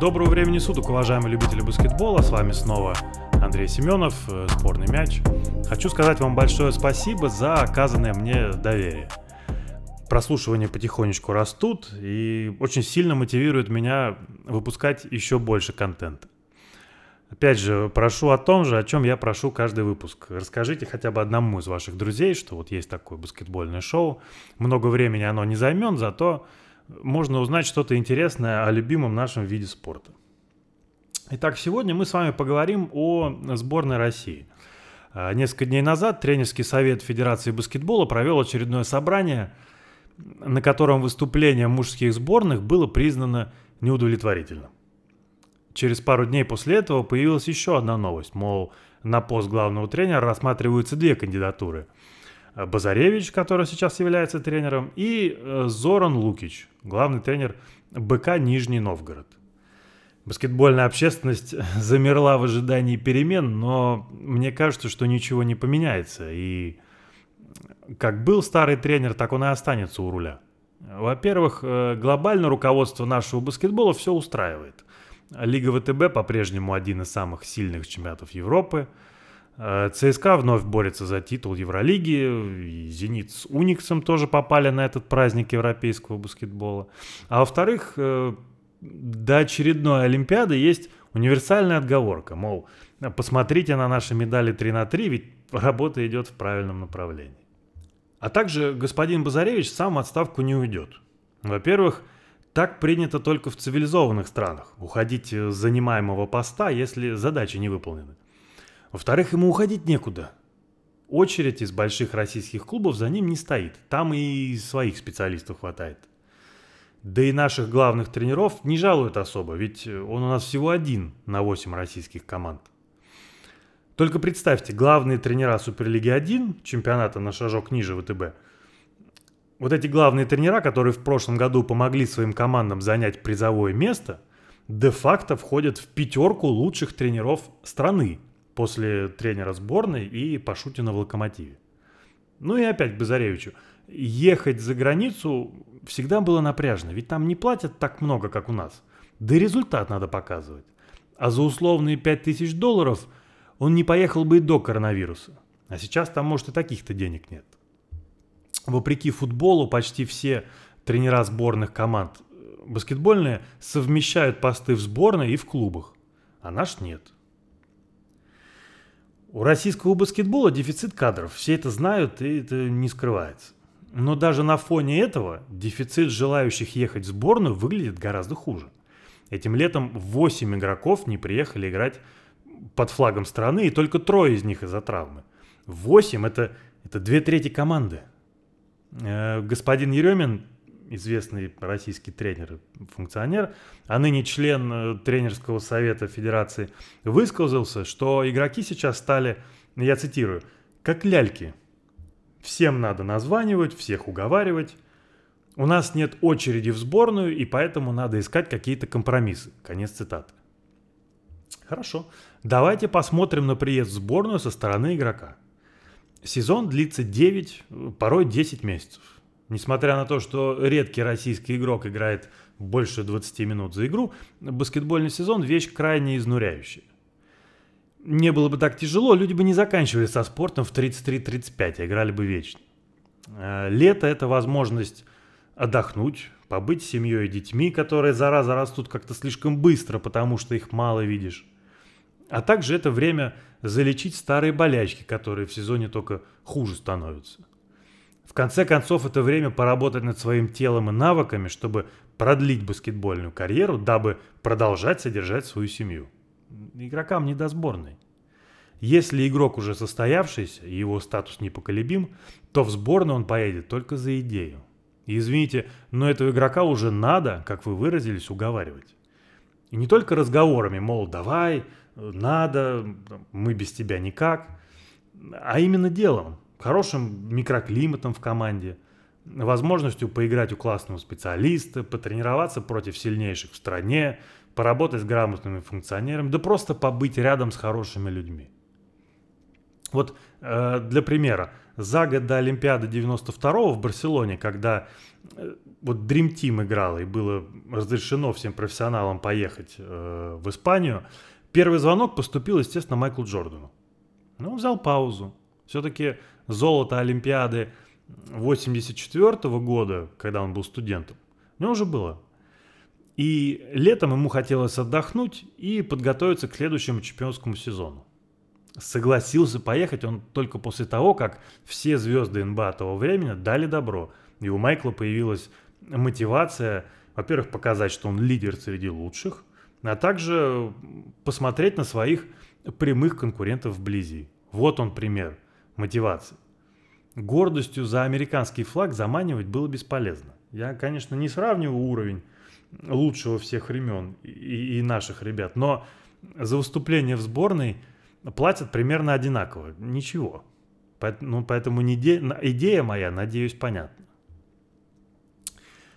Доброго времени суток, уважаемые любители баскетбола. С вами снова Андрей Семенов, э, спорный мяч. Хочу сказать вам большое спасибо за оказанное мне доверие. Прослушивания потихонечку растут и очень сильно мотивирует меня выпускать еще больше контента. Опять же, прошу о том же, о чем я прошу каждый выпуск. Расскажите хотя бы одному из ваших друзей, что вот есть такое баскетбольное шоу. Много времени оно не займет, зато можно узнать что-то интересное о любимом нашем виде спорта. Итак, сегодня мы с вами поговорим о сборной России. А, несколько дней назад тренерский совет Федерации баскетбола провел очередное собрание, на котором выступление мужских сборных было признано неудовлетворительным. Через пару дней после этого появилась еще одна новость, мол, на пост главного тренера рассматриваются две кандидатуры – Базаревич, который сейчас является тренером, и э, Зоран Лукич, главный тренер БК Нижний Новгород. Баскетбольная общественность замерла в ожидании перемен, но мне кажется, что ничего не поменяется. И как был старый тренер, так он и останется у руля. Во-первых, э, глобально руководство нашего баскетбола все устраивает. Лига ВТБ по-прежнему один из самых сильных чемпионатов Европы – Э, ЦСКА вновь борется за титул Евролиги, и Зенит с Униксом тоже попали на этот праздник европейского баскетбола. А во-вторых, э, до очередной Олимпиады есть универсальная отговорка, мол, посмотрите на наши медали 3 на 3, ведь работа идет в правильном направлении. А также господин Базаревич сам отставку не уйдет. Во-первых, так принято только в цивилизованных странах. Уходить с занимаемого поста, если задачи не выполнены. Во-вторых, ему уходить некуда. Очередь из больших российских клубов за ним не стоит. Там и своих специалистов хватает. Да и наших главных тренеров не жалуют особо, ведь он у нас всего один на 8 российских команд. Только представьте, главные тренера Суперлиги 1, чемпионата на шажок ниже ВТБ, вот эти главные тренера, которые в прошлом году помогли своим командам занять призовое место, де-факто входят в пятерку лучших тренеров страны после тренера сборной и Пашутина в «Локомотиве». Ну и опять к Базаревичу. Ехать за границу всегда было напряжно, ведь там не платят так много, как у нас. Да и результат надо показывать. А за условные 5000 долларов он не поехал бы и до коронавируса. А сейчас там, может, и таких-то денег нет. Вопреки футболу, почти все тренера сборных команд баскетбольные совмещают посты в сборной и в клубах, а наш нет. У российского баскетбола дефицит кадров. Все это знают, и это не скрывается. Но даже на фоне этого дефицит желающих ехать в сборную выглядит гораздо хуже. Этим летом 8 игроков не приехали играть под флагом страны, и только трое из них из-за травмы. 8 это, это две трети команды. Э, господин Еремин известный российский тренер, функционер, а ныне член э, тренерского совета федерации, высказался, что игроки сейчас стали, я цитирую, как ляльки. Всем надо названивать, всех уговаривать. У нас нет очереди в сборную, и поэтому надо искать какие-то компромиссы. Конец цитаты. Хорошо. Давайте посмотрим на приезд в сборную со стороны игрока. Сезон длится 9, порой 10 месяцев. Несмотря на то, что редкий российский игрок играет больше 20 минут за игру, баскетбольный сезон – вещь крайне изнуряющая. Не было бы так тяжело, люди бы не заканчивали со спортом в 33-35, а играли бы вечно. А, лето – это возможность отдохнуть, побыть с семьей и детьми, которые зараза растут как-то слишком быстро, потому что их мало видишь. А также это время залечить старые болячки, которые в сезоне только хуже становятся – в конце концов, это время поработать над своим телом и навыками, чтобы продлить баскетбольную карьеру, дабы продолжать содержать свою семью. Игрокам не до сборной. Если игрок уже состоявшийся и его статус непоколебим, то в сборную он поедет только за идею. И извините, но этого игрока уже надо, как вы выразились, уговаривать. И не только разговорами, мол, давай, надо, мы без тебя никак, а именно делом хорошим микроклиматом в команде, возможностью поиграть у классного специалиста, потренироваться против сильнейших в стране, поработать с грамотными функционерами, да просто побыть рядом с хорошими людьми. Вот э, для примера, за год до Олимпиады 92 в Барселоне, когда э, вот Dream Team играл, и было разрешено всем профессионалам поехать э, в Испанию, первый звонок поступил, естественно, Майклу Джордану. Ну, он взял паузу. Все-таки золото Олимпиады 84 года, когда он был студентом, у него уже было. И летом ему хотелось отдохнуть и подготовиться к следующему чемпионскому сезону. Согласился поехать он только после того, как все звезды НБА того времени дали добро. И у Майкла появилась мотивация, во-первых, показать, что он лидер среди лучших, а также посмотреть на своих прямых конкурентов вблизи. Вот он пример мотивации. Гордостью за американский флаг заманивать было бесполезно. Я, конечно, не сравниваю уровень лучшего всех времен и, и наших ребят, но за выступление в сборной платят примерно одинаково. Ничего. Ну, поэтому идея моя, надеюсь, понятна.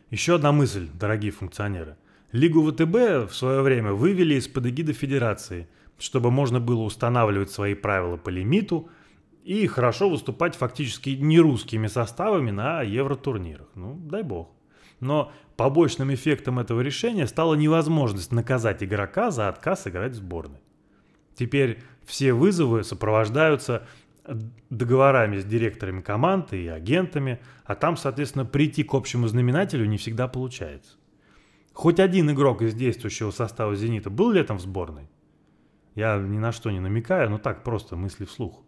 Еще одна мысль, дорогие функционеры. Лигу ВТБ в свое время вывели из-под эгиды Федерации, чтобы можно было устанавливать свои правила по лимиту и хорошо выступать фактически не русскими составами на евротурнирах. Ну, дай бог. Но побочным эффектом этого решения стала невозможность наказать игрока за отказ играть в сборной. Теперь все вызовы сопровождаются договорами с директорами команд и агентами, а там, соответственно, прийти к общему знаменателю не всегда получается. Хоть один игрок из действующего состава «Зенита» был летом в сборной? Я ни на что не намекаю, но так просто мысли вслух.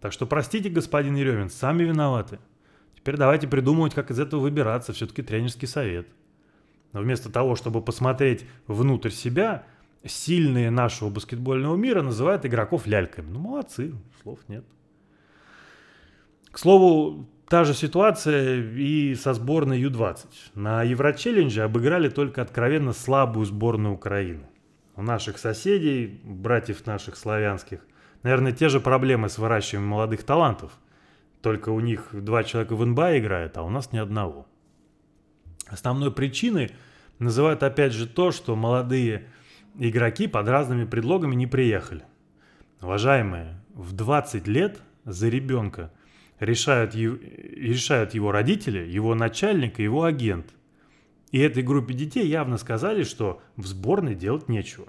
Так что простите, господин Еремин, сами виноваты. Теперь давайте придумывать, как из этого выбираться, все-таки тренерский совет. Но вместо того, чтобы посмотреть внутрь себя, сильные нашего баскетбольного мира называют игроков ляльками. Ну, молодцы, слов нет. К слову, та же ситуация и со сборной Ю-20. На Еврочеллендже обыграли только откровенно слабую сборную Украины. У наших соседей, братьев наших славянских, наверное, те же проблемы с выращиванием молодых талантов. Только у них два человека в НБА играют, а у нас ни одного. Основной причиной называют опять же то, что молодые игроки под разными предлогами не приехали. Уважаемые, в 20 лет за ребенка решают, решают его родители, его начальник и его агент. И этой группе детей явно сказали, что в сборной делать нечего.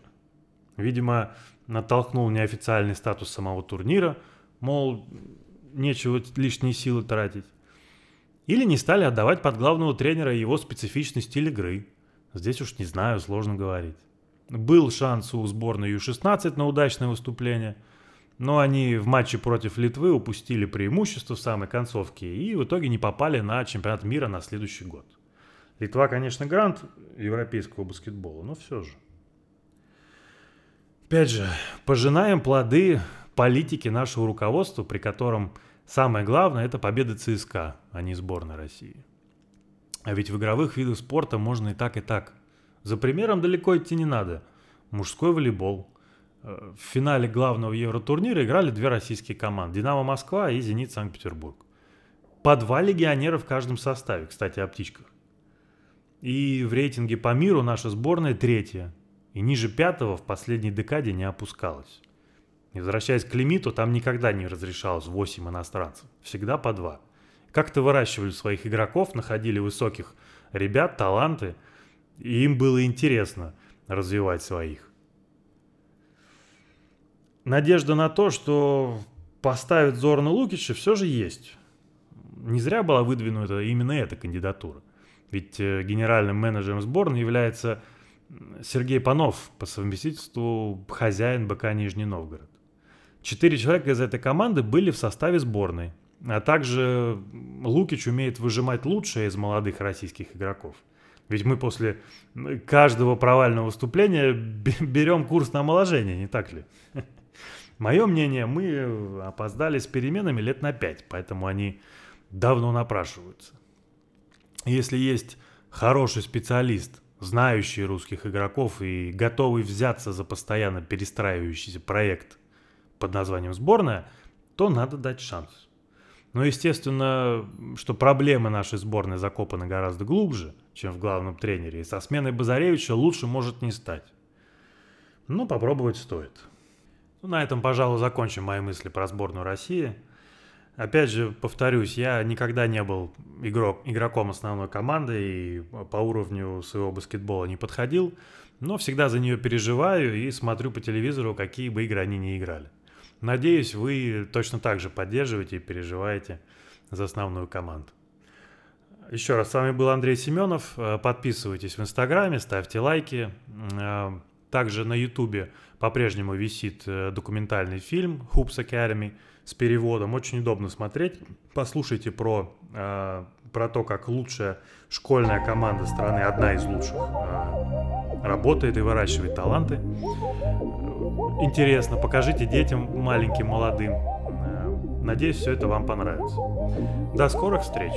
Видимо, натолкнул неофициальный статус самого турнира, мол, нечего лишние силы тратить. Или не стали отдавать под главного тренера его специфичный стиль игры. Здесь уж не знаю, сложно говорить. Был шанс у сборной Ю-16 на удачное выступление, но они в матче против Литвы упустили преимущество в самой концовке и в итоге не попали на чемпионат мира на следующий год. Литва, конечно, грант европейского баскетбола, но все же. Опять же, пожинаем плоды политики нашего руководства, при котором самое главное – это победа ЦСКА, а не сборная России. А ведь в игровых видах спорта можно и так, и так. За примером далеко идти не надо. Мужской волейбол. Э, в финале главного евротурнира играли две российские команды – «Динамо Москва» и «Зенит Санкт-Петербург». По два легионера в каждом составе, кстати, о птичках. И в рейтинге по миру наша сборная третья. И ниже пятого в последней декаде не опускалась. И возвращаясь к лимиту, там никогда не разрешалось 8 иностранцев. Всегда по 2. Как-то выращивали своих игроков, находили высоких ребят, таланты, и им было интересно развивать своих. Надежда на то, что поставить Зорна Лукича все же есть. Не зря была выдвинута именно эта кандидатура. Ведь э, генеральным менеджером сборной является Сергей Панов, по совместительству хозяин БК Нижний Новгород. Четыре человека из этой команды были в составе сборной. А также Лукич умеет выжимать лучшее из молодых российских игроков. Ведь мы после каждого провального выступления берем курс на омоложение, не так ли? Мое мнение, мы опоздали с переменами лет на пять, поэтому они давно напрашиваются. Если есть хороший специалист, знающий русских игроков и готовый взяться за постоянно перестраивающийся проект – под названием сборная, то надо дать шанс. Но естественно, что проблемы нашей сборной закопаны гораздо глубже, чем в главном тренере, и со сменой Базаревича лучше может не стать. Но попробовать стоит. Ну, на этом, пожалуй, закончим мои мысли про сборную России. Опять же, повторюсь, я никогда не был игрок, игроком основной команды и по уровню своего баскетбола не подходил, но всегда за нее переживаю и смотрю по телевизору, какие бы игры они не играли. Надеюсь, вы точно так же поддерживаете и переживаете за основную команду. Еще раз, с вами был Андрей Семенов. Подписывайтесь в Инстаграме, ставьте лайки. Также на Ютубе по-прежнему висит э, документальный фильм Hoops Academy с переводом. Очень удобно смотреть. Послушайте про, э, про то, как лучшая школьная команда страны, одна из лучших, э, работает и выращивает таланты. Интересно, покажите детям маленьким, молодым. Надеюсь, все это вам понравится. До скорых встреч!